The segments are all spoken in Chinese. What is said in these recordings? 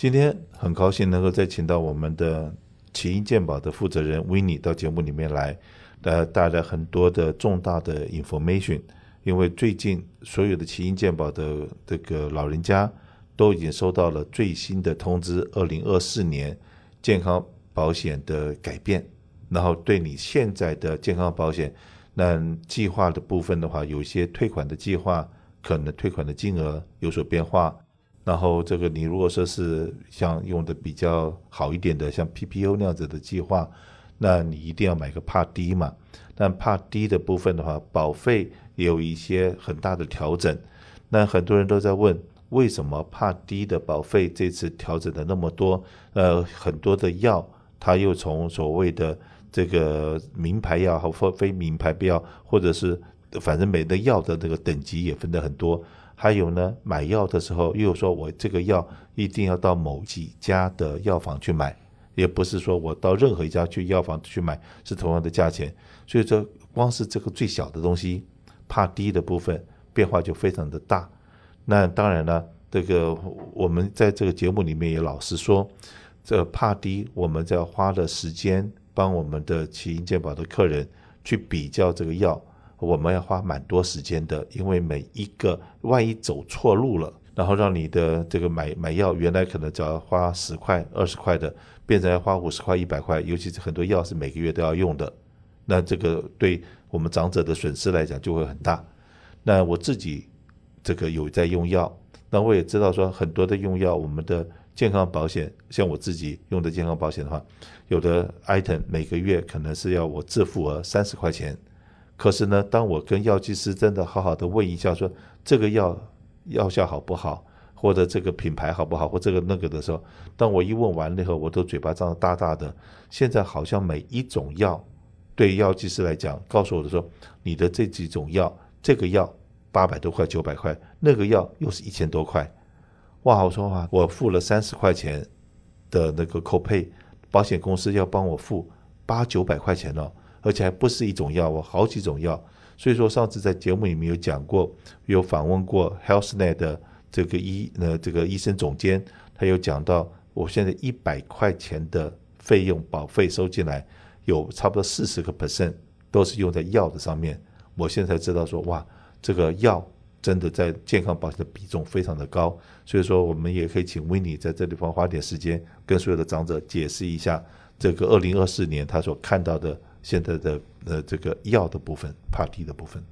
今天很高兴能够再请到我们的奇英健保的负责人 w i n n e 到节目里面来，呃，带来很多的重大的 information。因为最近所有的奇英健保的这个老人家都已经收到了最新的通知，二零二四年健康保险的改变，然后对你现在的健康保险那计划的部分的话，有一些退款的计划，可能退款的金额有所变化。然后这个你如果说是像用的比较好一点的，像 PPO 那样子的计划，那你一定要买个 Part D 嘛。但 Part D 的部分的话，保费也有一些很大的调整。那很多人都在问，为什么 Part D 的保费这次调整的那么多？呃，很多的药，它又从所谓的这个名牌药和非名牌药，或者是反正每个药的这个等级也分得很多。还有呢，买药的时候又说我这个药一定要到某几家的药房去买，也不是说我到任何一家去药房去买是同样的价钱。所以说，光是这个最小的东西怕低的部分变化就非常的大。那当然了，这个我们在这个节目里面也老实说，这怕低我们在花的时间帮我们的奇英健保的客人去比较这个药。我们要花蛮多时间的，因为每一个万一走错路了，然后让你的这个买买药原来可能只要花十块、二十块的，变成要花五十块、一百块，尤其是很多药是每个月都要用的，那这个对我们长者的损失来讲就会很大。那我自己这个有在用药，那我也知道说很多的用药，我们的健康保险，像我自己用的健康保险的话，有的 item 每个月可能是要我自付额三十块钱。可是呢，当我跟药剂师真的好好的问一下，说这个药药效好不好，或者这个品牌好不好，或这个那个的时候，当我一问完了以后，我都嘴巴张得大大的。现在好像每一种药，对药剂师来讲，告诉我的说，你的这几种药，这个药八百多块、九百块，那个药又是一千多块。哇，我说话，我付了三十块钱的那个 copay，保险公司要帮我付八九百块钱了。而且还不是一种药，我好几种药。所以说上次在节目里面有讲过，有访问过 HealthNet 的这个医呃这个医生总监，他有讲到，我现在一百块钱的费用保费收进来，有差不多四十个 percent 都是用在药的上面。我现在才知道说，哇，这个药真的在健康保险的比重非常的高。所以说，我们也可以请 Winnie 在这地方花点时间，跟所有的长者解释一下这个二零二四年他所看到的。现在的呃这个药的部分，Part D 的部分。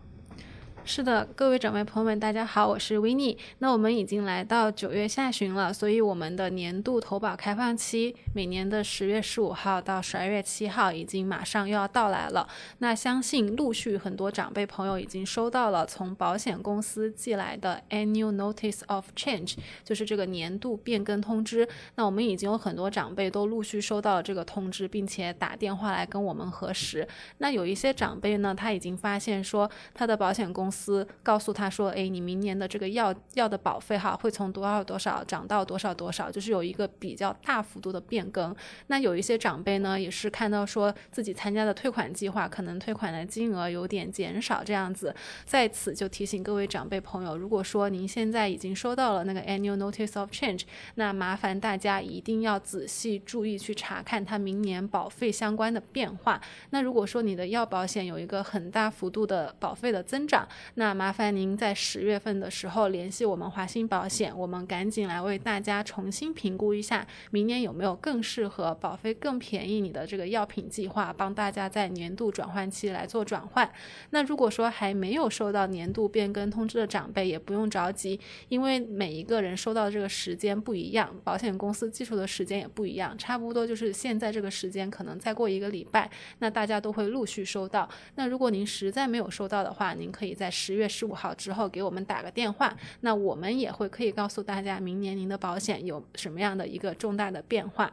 是的，各位长辈朋友们，大家好，我是 Winnie。那我们已经来到九月下旬了，所以我们的年度投保开放期，每年的十月十五号到十二月七号，已经马上又要到来了。那相信陆续很多长辈朋友已经收到了从保险公司寄来的 Annual Notice of Change，就是这个年度变更通知。那我们已经有很多长辈都陆续收到了这个通知，并且打电话来跟我们核实。那有一些长辈呢，他已经发现说他的保险公司。司告诉他说：“哎，你明年的这个药药的保费哈，会从多少多少涨到多少多少，就是有一个比较大幅度的变更。那有一些长辈呢，也是看到说自己参加的退款计划，可能退款的金额有点减少这样子。在此就提醒各位长辈朋友，如果说您现在已经收到了那个 Annual Notice of Change，那麻烦大家一定要仔细注意去查看它明年保费相关的变化。那如果说你的药保险有一个很大幅度的保费的增长，那麻烦您在十月份的时候联系我们华鑫保险，我们赶紧来为大家重新评估一下，明年有没有更适合、保费更便宜你的这个药品计划，帮大家在年度转换期来做转换。那如果说还没有收到年度变更通知的长辈，也不用着急，因为每一个人收到的这个时间不一样，保险公司寄出的时间也不一样，差不多就是现在这个时间，可能再过一个礼拜，那大家都会陆续收到。那如果您实在没有收到的话，您可以在十月十五号之后给我们打个电话，那我们也会可以告诉大家明年您的保险有什么样的一个重大的变化。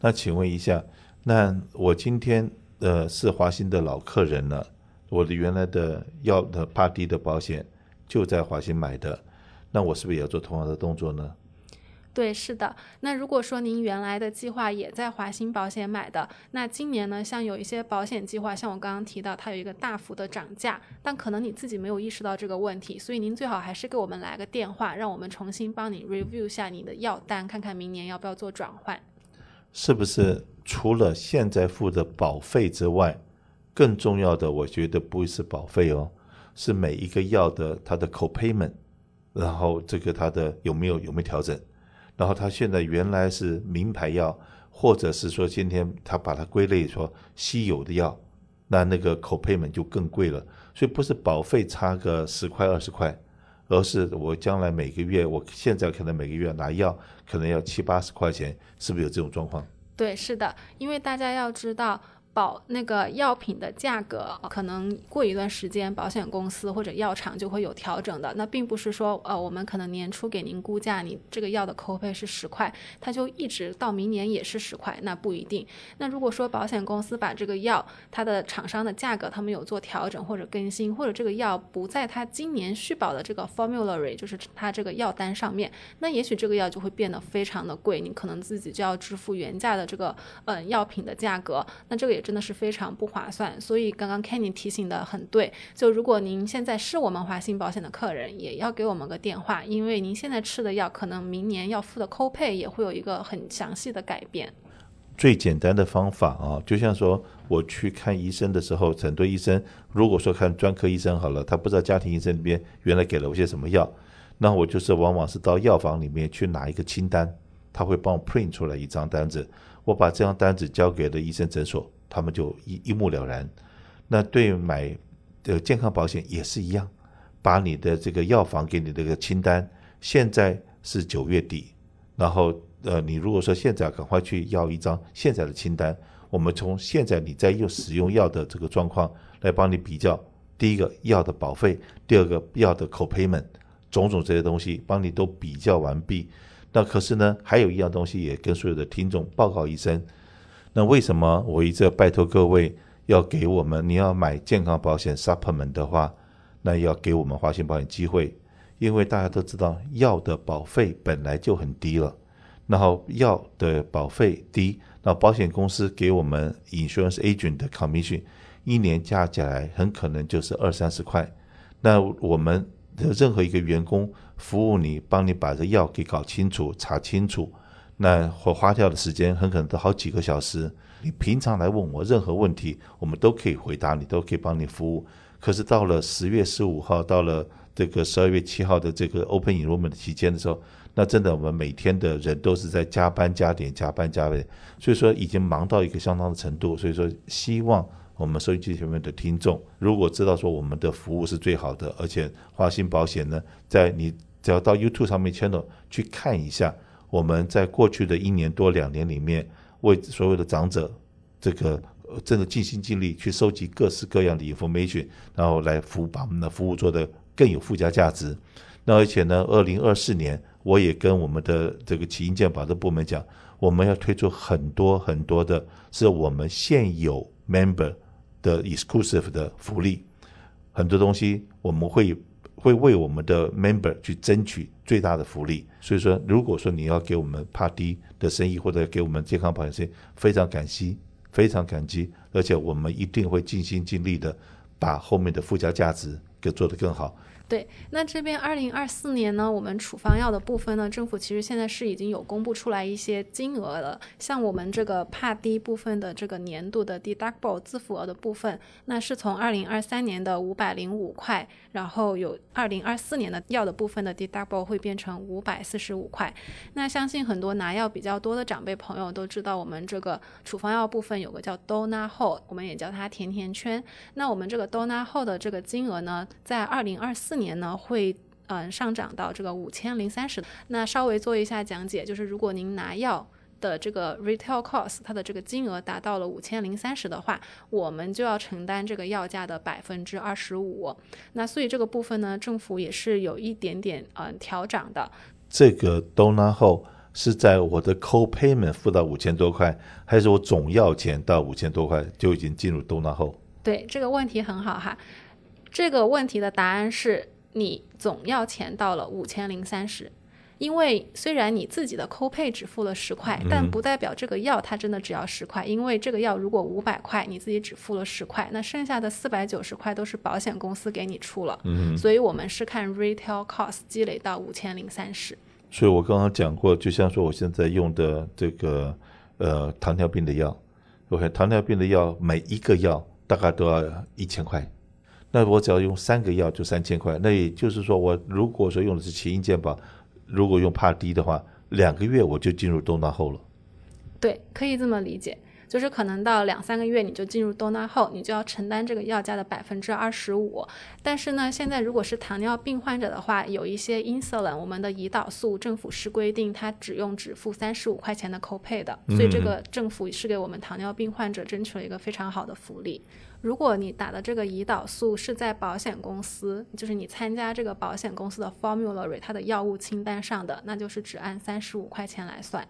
那请问一下，那我今天呃是华兴的老客人了，我的原来的要的帕迪的保险就在华兴买的，那我是不是也要做同样的动作呢？对，是的。那如果说您原来的计划也在华兴保险买的，那今年呢，像有一些保险计划，像我刚刚提到，它有一个大幅的涨价，但可能你自己没有意识到这个问题，所以您最好还是给我们来个电话，让我们重新帮你 review 下你的药单，看看明年要不要做转换。是不是除了现在付的保费之外，更重要的，我觉得不会是保费哦，是每一个药的它的 copayment，然后这个它的有没有有没有调整？然后他现在原来是名牌药，或者是说今天他把它归类说稀有的药，那那个口配们就更贵了。所以不是保费差个十块二十块，而是我将来每个月，我现在可能每个月拿药可能要七八十块钱，是不是有这种状况？对，是的，因为大家要知道。保那个药品的价格，可能过一段时间，保险公司或者药厂就会有调整的。那并不是说，呃，我们可能年初给您估价，你这个药的扣费是十块，它就一直到明年也是十块，那不一定。那如果说保险公司把这个药它的厂商的价格他们有做调整或者更新，或者这个药不在它今年续保的这个 formulary，就是它这个药单上面，那也许这个药就会变得非常的贵，你可能自己就要支付原价的这个嗯、药品的价格，那这个也。真的是非常不划算，所以刚刚 Kenny 提醒的很对。就如果您现在是我们华兴保险的客人，也要给我们个电话，因为您现在吃的药，可能明年要付的 copay 也会有一个很详细的改变。最简单的方法啊，就像说我去看医生的时候，很多医生如果说看专科医生好了，他不知道家庭医生那边原来给了我些什么药，那我就是往往是到药房里面去拿一个清单，他会帮我 print 出来一张单子，我把这张单子交给了医生诊所。他们就一一目了然。那对买的健康保险也是一样，把你的这个药房给你这个清单，现在是九月底，然后呃，你如果说现在赶快去要一张现在的清单，我们从现在你在用使用药的这个状况来帮你比较，第一个药的保费，第二个药的 copayment，种种这些东西帮你都比较完毕。那可是呢，还有一样东西也跟所有的听众报告一声。那为什么我一直拜托各位要给我们？你要买健康保险 supplement 的话，那要给我们华兴保险机会，因为大家都知道药的保费本来就很低了，然后药的保费低，那保险公司给我们 insurance agent 的 commission 一年加起来很可能就是二三十块，那我们的任何一个员工服务你，帮你把这药给搞清楚、查清楚。那或花掉的时间很可能都好几个小时。你平常来问我任何问题，我们都可以回答你，都可以帮你服务。可是到了十月十五号，到了这个十二月七号的这个 Open Enrollment 期间的时候，那真的我们每天的人都是在加班加点、加班加点，所以说已经忙到一个相当的程度。所以说，希望我们收音机前面的听众，如果知道说我们的服务是最好的，而且华兴保险呢，在你只要到 YouTube 上面 channel 去看一下。我们在过去的一年多两年里面，为所有的长者，这个真的尽心尽力去收集各式各样的 information，然后来服务，把我们的服务做得更有附加价值。那而且呢，二零二四年，我也跟我们的这个起因健保的部门讲，我们要推出很多很多的，是我们现有 member 的 exclusive 的福利，很多东西我们会。会为我们的 member 去争取最大的福利，所以说，如果说你要给我们 party 的生意，或者给我们健康保险生意，非常感激，非常感激，而且我们一定会尽心尽力的把后面的附加价值给做得更好。对，那这边二零二四年呢，我们处方药的部分呢，政府其实现在是已经有公布出来一些金额了。像我们这个 Part D 部分的这个年度的 deductible 自付额的部分，那是从二零二三年的五百零五块，然后有二零二四年的药的部分的 deductible 会变成五百四十五块。那相信很多拿药比较多的长辈朋友都知道，我们这个处方药部分有个叫 donatio，我们也叫它甜甜圈。那我们这个 donatio 的这个金额呢，在二零二四年呢会嗯、呃、上涨到这个五千零三十。那稍微做一下讲解，就是如果您拿药的这个 retail cost 它的这个金额达到了五千零三十的话，我们就要承担这个药价的百分之二十五。那所以这个部分呢，政府也是有一点点嗯、呃、调涨的。这个 donut hole 是在我的 co-payment 付到五千多块，还是我总药钱到五千多块就已经进入 donut hole？对，这个问题很好哈。这个问题的答案是。你总要钱到了五千零三十，因为虽然你自己的 copay 只付了十块，嗯、但不代表这个药它真的只要十块，因为这个药如果五百块，你自己只付了十块，那剩下的四百九十块都是保险公司给你出了。嗯，所以我们是看 retail cost 积累到五千零三十。所以我刚刚讲过，就像说我现在用的这个呃糖尿病的药，OK，糖尿病的药每一个药大概都要一千块。那我只要用三个药就三千块，那也就是说，我如果说用的是奇英健保，如果用帕迪的话，两个月我就进入东道后了。对，可以这么理解，就是可能到两三个月你就进入 donut hole，你就要承担这个药价的百分之二十五。但是呢，现在如果是糖尿病患者的话，有一些 insulin，我们的胰岛素政府是规定它只用只付三十五块钱的 copay 的，所以这个政府是给我们糖尿病患者争取了一个非常好的福利。如果你打的这个胰岛素是在保险公司，就是你参加这个保险公司的 formulary 它的药物清单上的，那就是只按三十五块钱来算。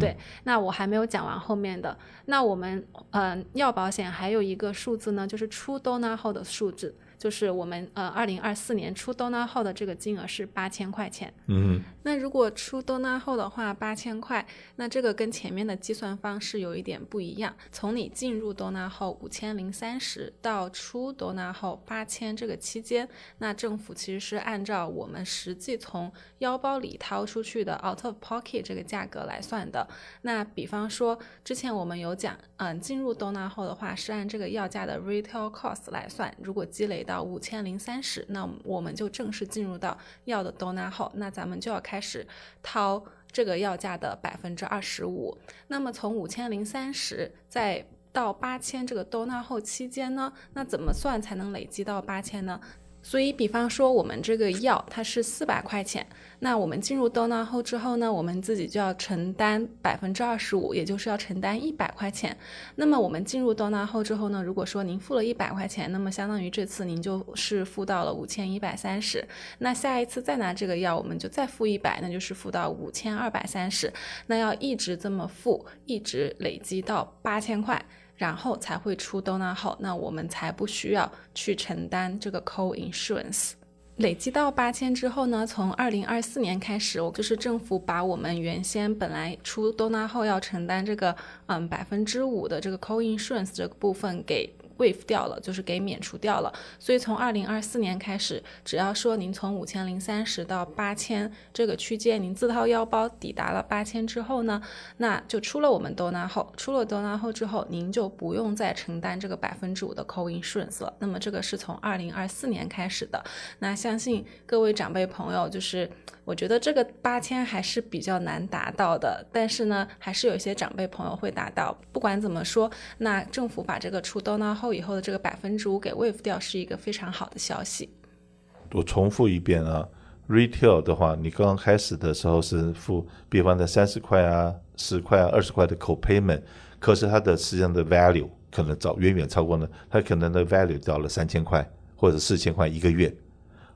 对。那我还没有讲完后面的。那我们嗯、呃，要保险还有一个数字呢，就是出 donut 后的数字。就是我们呃，二零二四年出 donut hole 的这个金额是八千块钱。嗯，那如果出 donut hole 的话，八千块，那这个跟前面的计算方式有一点不一样。从你进入 donut hole 五千零三十到出 donut hole 八千这个期间，那政府其实是按照我们实际从腰包里掏出去的 out of pocket 这个价格来算的。那比方说，之前我们有讲，嗯，进入 donut hole 的话是按这个药价的 retail cost 来算，如果积累到五千零三十，那我们就正式进入到要的 donut hole，那咱们就要开始掏这个要价的百分之二十五。那么从五千零三十再到八千这个 donut hole 期间呢，那怎么算才能累积到八千呢？所以，比方说我们这个药它是四百块钱，那我们进入 donut hole 之后呢，我们自己就要承担百分之二十五，也就是要承担一百块钱。那么我们进入 donut hole 之后呢，如果说您付了一百块钱，那么相当于这次您就是付到了五千一百三十。那下一次再拿这个药，我们就再付一百，那就是付到五千二百三十。那要一直这么付，一直累积到八千块。然后才会出 donut hole，那我们才不需要去承担这个 co-insurance。累积到八千之后呢，从二零二四年开始，我就是政府把我们原先本来出 donut hole 要承担这个嗯百分之五的这个 co-insurance 这个部分给。Waive 掉了，就是给免除掉了。所以从二零二四年开始，只要说您从五千零三十到八千这个区间，您自掏腰包抵达了八千之后呢，那就出了我们 dona 后出了 dona 后之后，您就不用再承担这个百分之五的 co-insurance 了。那么这个是从二零二四年开始的。那相信各位长辈朋友，就是我觉得这个八千还是比较难达到的，但是呢，还是有一些长辈朋友会达到。不管怎么说，那政府把这个出 dona 后 hole 以后的这个百分之五给 waive 掉是一个非常好的消息。我重复一遍啊，retail 的话，你刚刚开始的时候是付，比方的三十块啊、十块啊、二十块的 co-payment，可是它的实际上的 value 可能早远远超过呢，它可能的 value 到了三千块或者四千块一个月。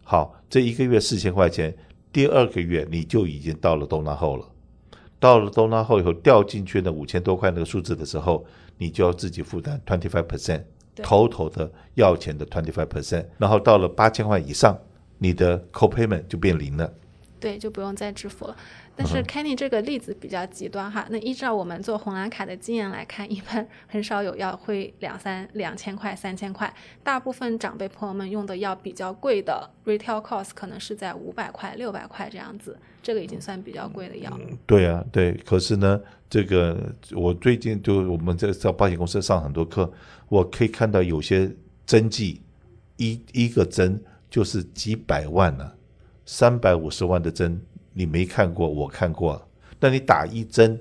好，这一个月四千块钱，第二个月你就已经到了 donut hole 了。到了 donut hole 以后掉进去那五千多块那个数字的时候，你就要自己负担 twenty five percent total 的药钱的 twenty five percent，然后到了八千块以上，你的 co-payment 就变零了。对，就不用再支付了。但是 Kenny 这个例子比较极端哈，那依照我们做红蓝卡的经验来看，一般 很少有要会两三两千块、三千块，大部分长辈朋友们用的药比较贵的 retail cost 可能是在五百块、六百块这样子，这个已经算比较贵的药。对啊，对。可是呢，这个我最近就我们在在保险公司上很多课，我可以看到有些针剂一一个针就是几百万呢、啊，三百五十万的针。你没看过，我看过。那你打一针，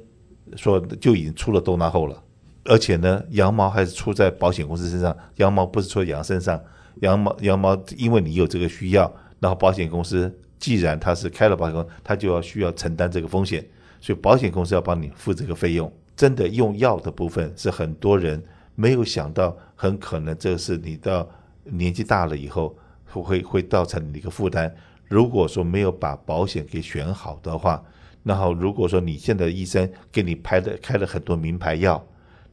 说就已经出了 donut hole 了，而且呢，羊毛还是出在保险公司身上，羊毛不是出羊身上。羊毛羊毛，因为你有这个需要，然后保险公司既然他是开了保险公司，他就要需要承担这个风险，所以保险公司要帮你付这个费用。真的用药的部分是很多人没有想到，很可能这是你到年纪大了以后会会造成你的一个负担。如果说没有把保险给选好的话，然后如果说你现在医生给你开的开了很多名牌药，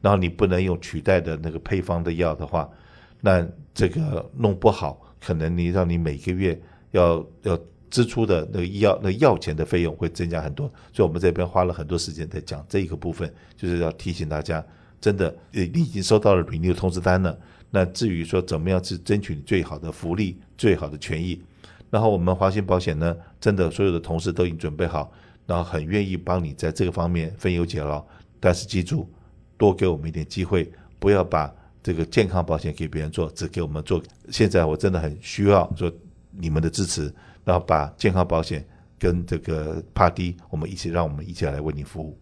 然后你不能用取代的那个配方的药的话，那这个弄不好，可能你让你每个月要要支出的那个医药那药钱的费用会增加很多，所以我们这边花了很多时间在讲这一个部分，就是要提醒大家，真的，你已经收到了 renew 通知单了。那至于说怎么样去争取最好的福利、最好的权益，然后我们华信保险呢，真的所有的同事都已经准备好，然后很愿意帮你在这个方面分忧解劳。但是记住，多给我们一点机会，不要把这个健康保险给别人做，只给我们做。现在我真的很需要说你们的支持。然后把健康保险跟这个帕迪，我们一起让我们一起来为你服务。